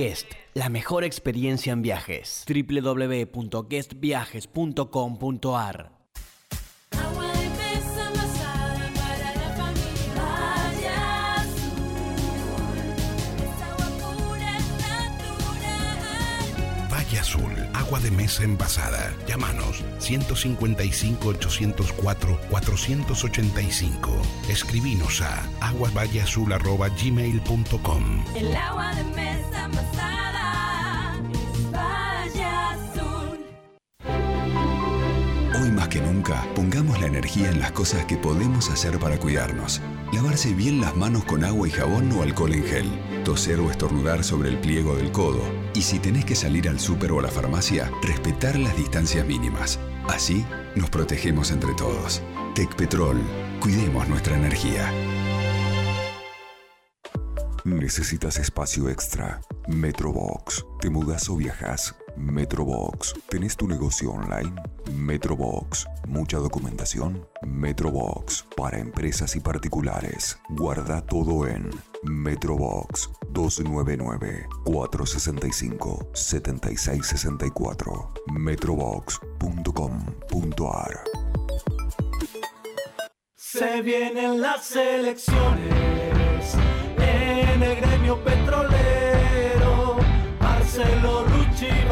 Guest, la mejor experiencia en viajes. www.guestviajes.com.ar agua de mesa envasada. Llámanos 155-804-485. Escribinos a aguasvalleazul.gmail.com El agua de mesa envasada que nunca, pongamos la energía en las cosas que podemos hacer para cuidarnos. Lavarse bien las manos con agua y jabón o alcohol en gel. Toser o estornudar sobre el pliego del codo. Y si tenés que salir al súper o a la farmacia, respetar las distancias mínimas. Así nos protegemos entre todos. Tecpetrol, cuidemos nuestra energía. ¿Necesitas espacio extra? Metrobox. ¿Te mudas o viajas? Metrobox. ¿Tenés tu negocio online? Metrobox. ¿Mucha documentación? Metrobox. Para empresas y particulares. Guarda todo en Metrobox 299-465-7664. Metrobox.com.ar Se vienen las elecciones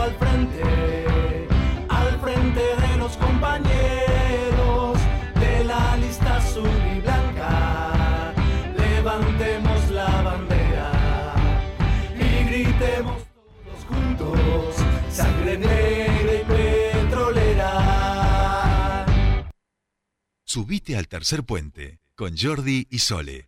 al frente, al frente de los compañeros de la lista azul y blanca. Levantemos la bandera y gritemos todos juntos, sangre negra y petrolera. Subite al tercer puente con Jordi y Sole.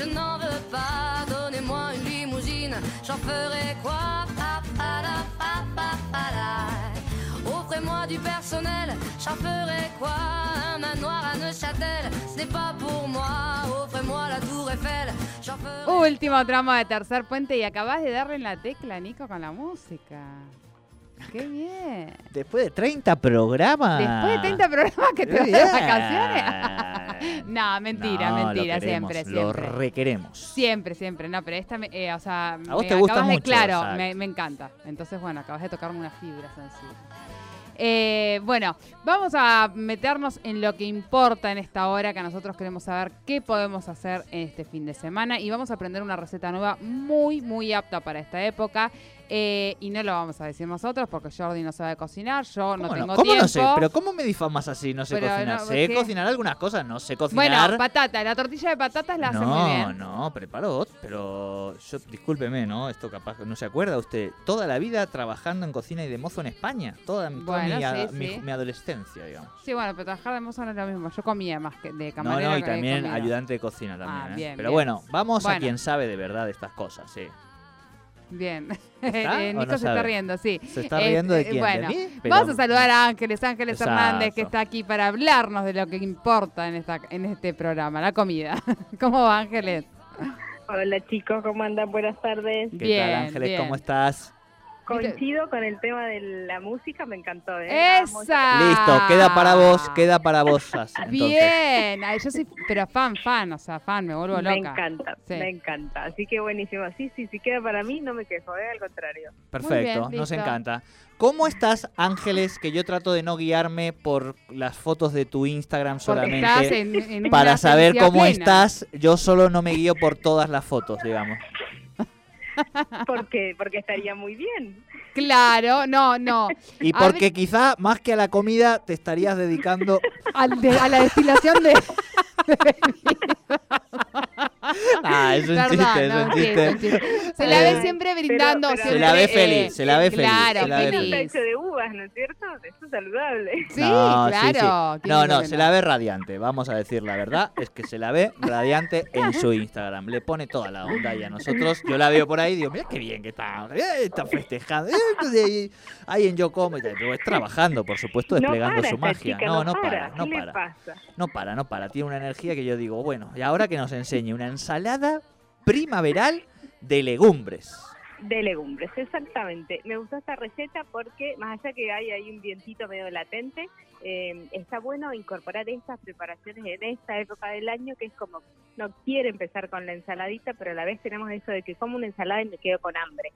Je n'en veux pas. Donnez-moi une limousine, j'en ferai quoi. Offrez-moi du personnel, j'en ferai quoi Un manoir à Neuchâtel, ce n'est pas pour moi. Offrez-moi la tour Eiffel, j'en ferai Último tramo de tercer puente y acabas de darle en la tecla, Nico, con la música. Qué bien. Después de 30 programas. Después de 30 programas que te vas de bien. vacaciones. no, mentira, No, lo mentira, queremos, siempre, Lo siempre. requeremos. Siempre, siempre. No, pero esta, me- eh, o sea, A vos me te gusta acabas de- mucho, claro, me encanta. Entonces, bueno, acabas de tocarme una fibra sensible. Eh, bueno, vamos a meternos en lo que importa en esta hora, que nosotros queremos saber qué podemos hacer en este fin de semana y vamos a aprender una receta nueva muy, muy apta para esta época. Eh, y no lo vamos a decir nosotros porque Jordi no sabe cocinar, yo no ¿Cómo tengo ¿Cómo tiempo. no sé? ¿Pero cómo me difamas así? No sé Pero cocinar. no, sé ¿qué? cocinar algunas cosas, no sé cocinar. Bueno, patata, la tortilla de patatas la hace muy no, bien. no, preparo, pero yo, discúlpeme, ¿no? Esto capaz no se acuerda usted. Toda la vida trabajando en cocina y de mozo en España. Toda, toda Bueno, mi, a- sí, mi- sí. mi adolescencia, digamos. Sí, bueno, pero trabajar de mozo no es lo mismo. Yo comía más que de No, camarera no, y que de también comida. ayudante de cocina también. Ah, ¿eh? bien, Pero bien. bueno, vamos a Bueno. quien sabe de verdad de estas cosas, sí. Bien. ¿Está Eh, Nico no se está riendo, sí. ¿Se está Eh, riendo de eh, quién? ¿De Bueno, mí? Pero- vamos a saludar a Ángeles, Ángeles Exacto. Hernández, que está aquí para hablarnos de lo que importa en, esta, en este programa, la comida. ¿Cómo va, Ángeles? Hola chicos, ¿cómo andan? Buenas tardes. ¿Qué Bien, tal, Ángeles? bien. ¿Cómo estás? Coincido con el tema de la música, me encantó. ¿eh? ¡Esa! Listo, queda para vos, queda para vos. Sas, entonces. Bien, Ay, yo soy, pero fan, fan, o sea, fan, me vuelvo loca. Me encanta, Sí. me encanta. Así que buenísimo. Sí, sí, sí queda para mí, no me quejo, ¿eh? al contrario. Perfecto, bien, nos encanta. ¿Cómo estás, Ángeles? Que yo trato de no guiarme por las fotos de tu Instagram solamente. estás en, en para saber cómo plena. estás, yo solo no me guío por todas las fotos, digamos. Porque, porque estaría muy bien. Claro, no, no. Y porque ver- quizá más que a la comida te estarías dedicando Al de- a la destilación de. Ah, es un Perdón, chiste, es no, un sí, chiste. Se la Eh, ve siempre brindando. pero- Se la ve feliz, se la ve feliz, Claro, se la ve feliz. hecho de uva, lechugas, ¿no es cierto? Eso es saludable. Sí, No, claro. sí. ¿quién No, no, se la ve radiante. Vamos a decir la verdad. Es que se la ve radiante en su Instagram. Le pone toda la onda y a nosotros, yo la veo por ahí y digo, mira qué bien que está. eh, Está festejando. eh, Ahí en Yo Como. es trabajando, por supuesto, desplegando no para su esta magia. chica, no, no para. para, no ¿Qué le para. No para, no para. Tiene una energía que yo digo, bueno, y ahora que nos enseñe una ensalada primaveral de legumbres. De legumbres, exactamente. Me gustó esta receta porque, más allá que hay ahí un vientito medio latente, eh, está bueno incorporar estas preparaciones en esta época del año, que es como, no quiere empezar con la ensaladita, pero a la vez tenemos eso de que como una ensalada y me quedo con hambre.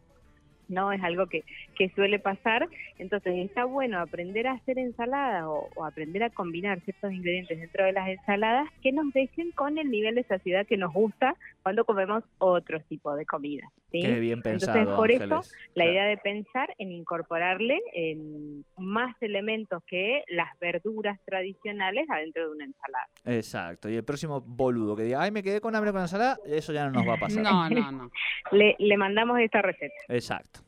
No es algo que, que suele pasar, entonces está bueno aprender a hacer ensaladas o, o aprender a combinar ciertos ingredientes dentro de las ensaladas que nos dejen con el nivel de saciedad que nos gusta cuando comemos otro tipo de comida. ¿sí? Qué bien pensado, Entonces, por eso, la Claro. idea de pensar en incorporarle en más elementos que las verduras tradicionales adentro de una ensalada. Exacto. Y el próximo boludo que diga, ay, me quedé con hambre con la ensalada, eso ya no nos va a pasar. No, no, no. Le, le mandamos esta receta. Exacto.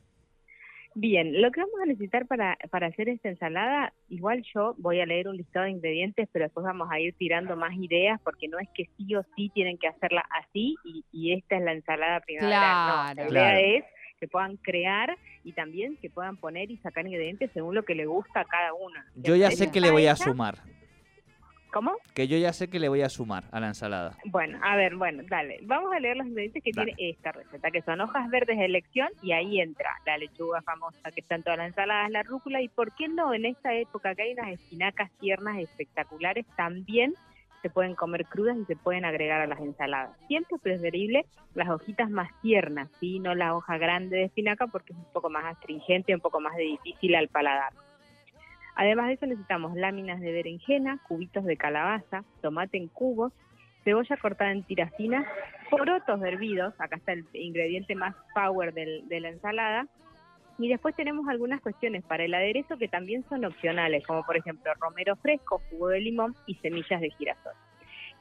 Bien, lo que vamos a necesitar para, para hacer esta ensalada, igual yo voy a leer un listado de ingredientes, pero después vamos a ir tirando más ideas, porque no es que sí o sí tienen que hacerla así y, y esta es la ensalada primaveral. no, la Claro. idea Claro. es que puedan crear y también que puedan poner y sacar ingredientes según lo que le gusta a cada uno. Yo ya sé que le voy a sumar. ¿Cómo? Que yo ya sé que le voy a sumar a la ensalada. Bueno, a ver, bueno, dale. Vamos a leer los ingredientes que Dale. tiene esta receta, que son hojas verdes de elección y ahí entra la lechuga famosa que está en todas las ensaladas, la rúcula y por qué no en esta época que hay unas espinacas tiernas espectaculares también se pueden comer crudas y se pueden agregar a las ensaladas. Siempre es preferible las hojitas más tiernas, ¿sí? no la hoja grande de espinaca porque es un poco más astringente, un poco más de difícil al paladar. Además de eso necesitamos láminas de berenjena, cubitos de calabaza, tomate en cubos, cebolla cortada en tiras finas, porotos hervidos, acá está el ingrediente más power del- de la ensalada, y después tenemos algunas cuestiones para el aderezo que también son opcionales, como por ejemplo romero fresco, jugo de limón y semillas de girasol.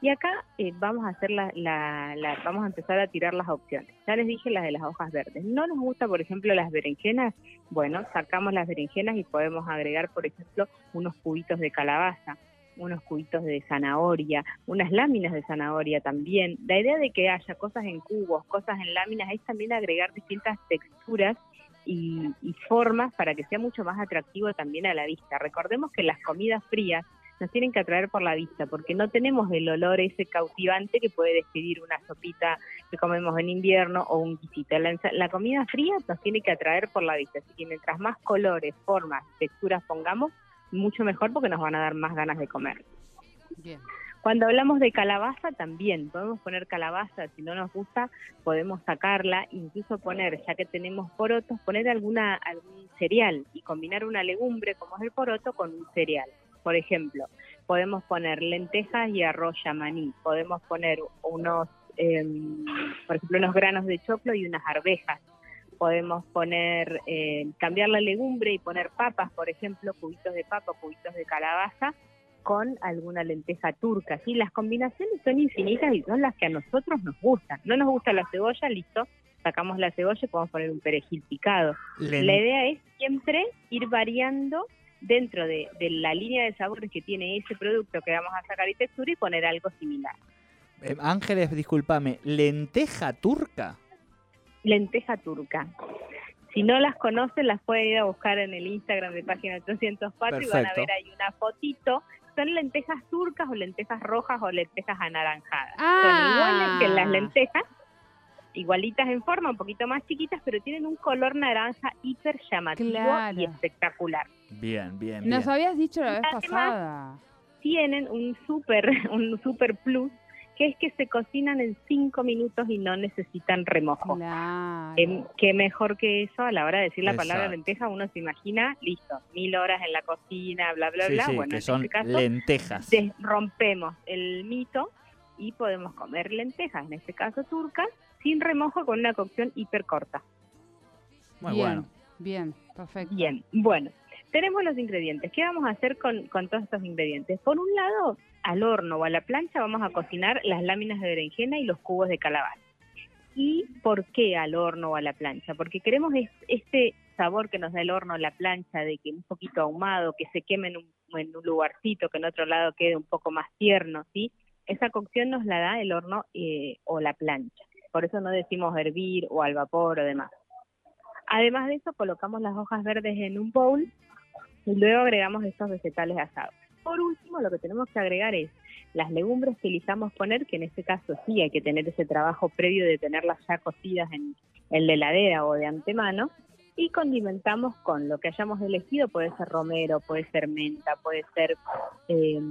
Y acá eh, vamos a hacer la, la- la- vamos a empezar a tirar las opciones. Ya les dije las de las hojas verdes. No nos gusta, por ejemplo, las berenjenas. Bueno, sacamos las berenjenas y podemos agregar, por ejemplo, unos cubitos de calabaza, unos cubitos de zanahoria, unas láminas de zanahoria también. La idea de que haya cosas en cubos, cosas en láminas, es también agregar distintas texturas y, y formas para que sea mucho más atractivo también a la vista. Recordemos que las comidas frías nos tienen que atraer por la vista, porque no tenemos el olor ese cautivante que puede despedir una sopita que comemos en invierno o un guisito. La, la comida fría nos tiene que atraer por la vista, así que mientras más colores, formas, texturas pongamos, mucho mejor porque nos van a dar más ganas de comer. Bien. Cuando hablamos de calabaza también, podemos poner calabaza, si no nos gusta podemos sacarla, incluso poner, ya que tenemos porotos, poner alguna algún cereal y combinar una legumbre como es el poroto con un cereal. Por ejemplo, podemos poner lentejas y arroz yamaní, podemos poner unos, em, por ejemplo, unos granos de choclo y unas arvejas. Podemos poner, eh, cambiar la legumbre y poner papas, por ejemplo, cubitos de papa, cubitos de calabaza, con alguna lenteja turca. ¿sí? Las combinaciones son infinitas y son las que a nosotros nos gustan. No nos gusta la cebolla, listo, sacamos la cebolla y podemos poner un perejil picado. La idea es siempre ir variando dentro de, de la línea de sabores que tiene ese producto que vamos a sacar y textura y poner algo similar. Eh, Ángeles, discúlpame, lenteja turca. Lenteja turca. Si no las conocen, las pueden ir a buscar en el Instagram de Página 804 y van a Perfecto. ver ahí una fotito. Son lentejas turcas o lentejas rojas o lentejas anaranjadas. Ah. Son iguales que las lentejas, igualitas en forma, un poquito más chiquitas, pero tienen un color naranja hiper llamativo Claro. y espectacular. Bien, bien, bien. Nos habías dicho la vez Además- pasada. Tienen un super, un super plus, que es que se cocinan en cinco minutos y no necesitan remojo. Claro. Em, qué mejor que eso a la hora de decir la palabra lenteja, uno se imagina, listo, mil horas en la cocina, bla, bla, Sí, bla. sí, bueno, que en son este caso, lentejas. rompemos el mito y podemos comer lentejas, en este caso turcas, sin remojo con una cocción hiper corta. Muy bien, bueno. bien, perfecto. Bien, bueno, tenemos los ingredientes. ¿Qué vamos a hacer con, con todos estos ingredientes? Por un lado, al horno o a la plancha vamos a cocinar las láminas de berenjena y los cubos de calabaza. ¿Y por qué al horno o a la plancha? Porque queremos es- este sabor que nos da el horno, la plancha, de que un poquito ahumado, que se queme en un, en un lugarcito, que en otro lado quede un poco más tierno, ¿sí? Esa cocción nos la da el horno eh, o la plancha. Por eso no decimos hervir o al vapor o demás. Además de eso, colocamos las hojas verdes en un bowl y luego agregamos estos vegetales asados. Por último, lo que tenemos que agregar es las legumbres que elijamos poner, que en este caso sí hay que tener ese trabajo previo de tenerlas ya cocidas en, en la heladera o de antemano, y condimentamos con lo que hayamos elegido, puede ser romero, puede ser menta, puede ser eh,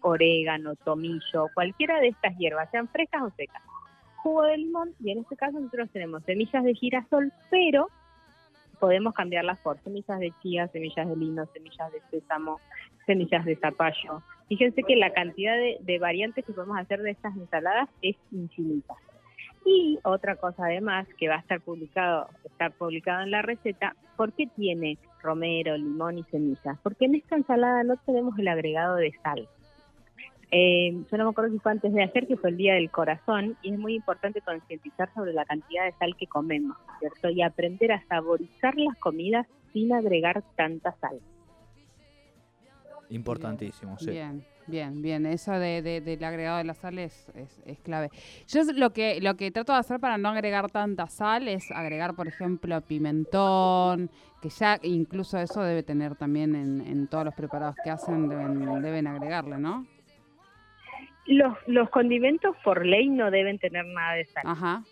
orégano, tomillo, cualquiera de estas hierbas, sean frescas o secas. Jugo de limón, y en este caso nosotros tenemos semillas de girasol, pero podemos cambiarlas por semillas de chía, semillas de lino, semillas de sésamo, semillas de zapallo. Fíjense que la cantidad de, de variantes que podemos hacer de estas ensaladas es infinita. Y otra cosa además que va a estar publicado, está publicado en la receta, ¿por qué tiene romero, limón y semillas? Porque en esta ensalada no tenemos el agregado de sal. Eh, yo no me acuerdo si fue antes de ayer, que fue el Día del Corazón, y es muy importante concientizar sobre la cantidad de sal que comemos, ¿cierto? Y aprender a saborizar las comidas sin agregar tanta sal. Importantísimo, sí. Bien, bien, bien. Eso de, de- del agregado de la sal es, es, es clave. Yo es lo que, lo que trato de hacer para no agregar tanta sal es agregar, por ejemplo, pimentón, que ya incluso eso debe tener también en, en todos los preparados que hacen, deben, deben agregarle, ¿no? Los, los condimentos por ley no deben tener nada de sal. Ajá.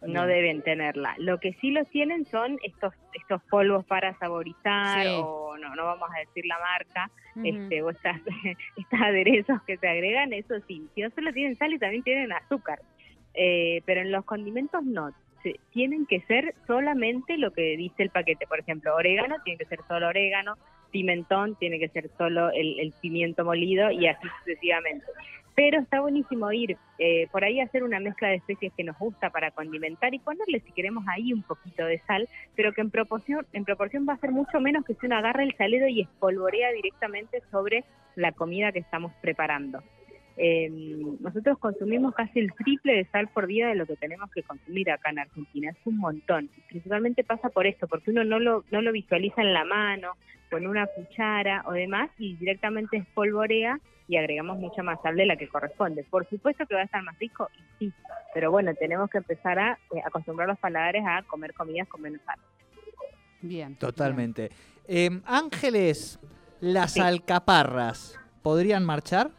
no Bien. deben tenerla. Lo que sí los tienen son estos estos polvos para saborizar Sí. o no no vamos a decir la marca, este o estas estos aderezos que se agregan, eso sí, si no solo tienen sal y también tienen azúcar. Eh, pero en los condimentos no, se- tienen que ser solamente lo que dice el paquete, por ejemplo, orégano tiene que ser solo orégano, pimentón tiene que ser solo el, el pimiento molido y así sucesivamente. Pero está buenísimo ir eh, por ahí a hacer una mezcla de especies que nos gusta para condimentar y ponerle si queremos ahí un poquito de sal, pero que en proporción, en proporción va a ser mucho menos que si uno agarra el salero y espolvorea directamente sobre la comida que estamos preparando. Eh, nosotros consumimos casi el triple de sal por día de lo que tenemos que consumir acá en Argentina. Es un montón. Principalmente pasa por esto, porque uno no lo, no lo visualiza en la mano, con una cuchara o demás, y directamente espolvorea y agregamos mucha más sal de la que corresponde. Por supuesto que va a estar más rico, y sí, pero bueno, tenemos que empezar a eh, acostumbrar los paladares a comer comidas con menos sal. Bien. Totalmente. Eh, Ángeles, las Sí. alcaparras, ¿podrían marchar?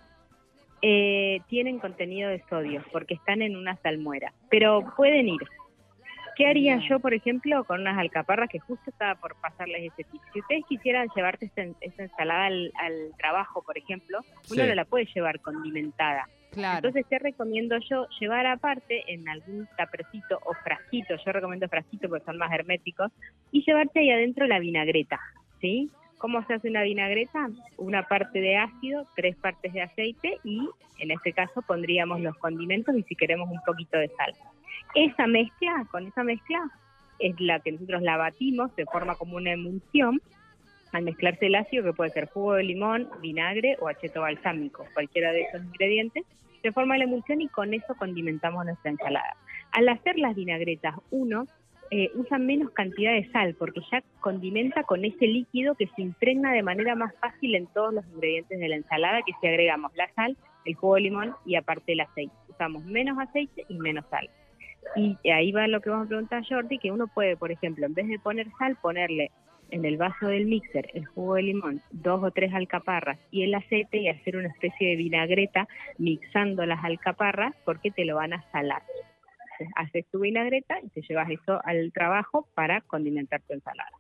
Eh, tienen contenido de sodio porque están en una salmuera, pero pueden ir. ¿Qué haría yo, por ejemplo, con unas alcaparras que justo estaba por pasarles ese tip? Si ustedes quisieran llevarte esta, esta ensalada al, al trabajo, por ejemplo, uno Sí. no la puede llevar condimentada. Claro. Entonces, ¿qué recomiendo yo? Llevar aparte en algún tapercito o frasquito, yo recomiendo frasquito porque son más herméticos, y llevarte ahí adentro la vinagreta, ¿sí? ¿Cómo se hace una vinagreta? Una parte de ácido, tres partes de aceite y en este caso pondríamos los condimentos y si queremos un poquito de sal. Esa mezcla, con esa mezcla, es la que nosotros la batimos, se forma como una emulsión. Al mezclarse el ácido, que puede ser jugo de limón, vinagre o acheto balsámico, cualquiera de esos ingredientes, se forma la emulsión y con eso condimentamos nuestra ensalada. Al hacer las vinagretas, uno eh, usa menos cantidad de sal porque ya condimenta con ese líquido que se impregna de manera más fácil en todos los ingredientes de la ensalada, que si agregamos la sal, el jugo de limón y aparte el aceite. Usamos menos aceite y menos sal. Y ahí va lo que vamos a preguntar Jordi, que uno puede, por ejemplo, en vez de poner sal, ponerle en el vaso del mixer el jugo de limón, dos o tres alcaparras y el aceite y hacer una especie de vinagreta mixando las alcaparras porque te lo van a salar. Entonces, haces tu vinagreta y te llevas eso al trabajo para condimentar tu ensalada.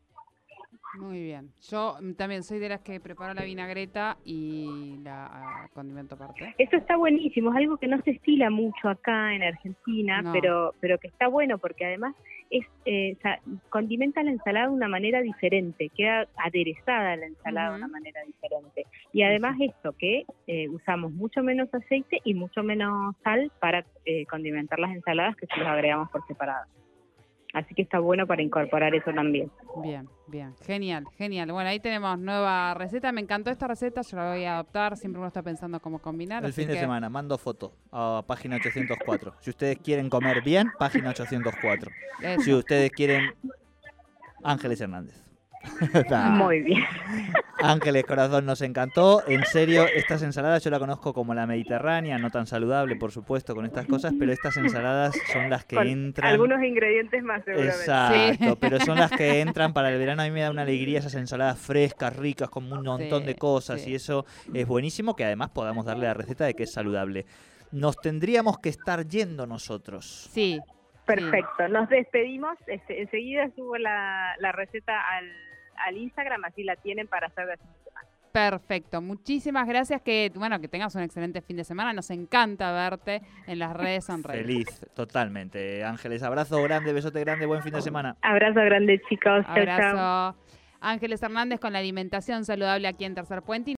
Muy bien. Yo mm, también soy de las que preparo la vinagreta y la ah, condimento aparte. Eso está buenísimo, es algo que no se estila mucho acá en Argentina, No. pero pero que está bueno porque además es eh, condimenta la ensalada de una manera diferente, queda aderezada la ensalada de una manera diferente. Y además esto, que eh, usamos mucho menos aceite y mucho menos sal para eh, condimentar las ensaladas que si los agregamos por separado. Así que está bueno para incorporar eso también. Bien, bien. Genial, genial. Bueno, ahí tenemos nueva receta. Me encantó esta receta, yo la voy a adoptar. Siempre uno está pensando cómo combinar. El fin de que- semana, mando foto a página 804. Si ustedes quieren comer bien, página 804. Eso. Si ustedes quieren Ángeles Hernández. Nah. Muy bien. Ángeles Corazón nos encantó. En serio, estas ensaladas yo la conozco como la mediterránea, no tan saludable, por supuesto, con estas cosas, pero estas ensaladas son las que Con entran. algunos ingredientes más seguramente. Exacto, Sí. pero son las que entran para el verano. A mí me da una alegría esas ensaladas frescas, ricas, con un montón Sí, de cosas sí. y eso es buenísimo que además podamos darle la receta de que es saludable. Nos tendríamos que estar yendo nosotros. Sí. Perfecto, nos despedimos. Este, enseguida subo la, la receta al, al Instagram, así la tienen para hacer de fin de semana. Perfecto. Muchísimas gracias. Que bueno, que tengas un excelente fin de semana. Nos encanta verte en las redes Sonreír. Feliz, totalmente. Ángeles, abrazo grande, besote grande, buen fin de semana. Abrazo grande, chicos. Chau, chau. Abrazo. Ángeles Hernández con la alimentación saludable aquí en Tercer Puente.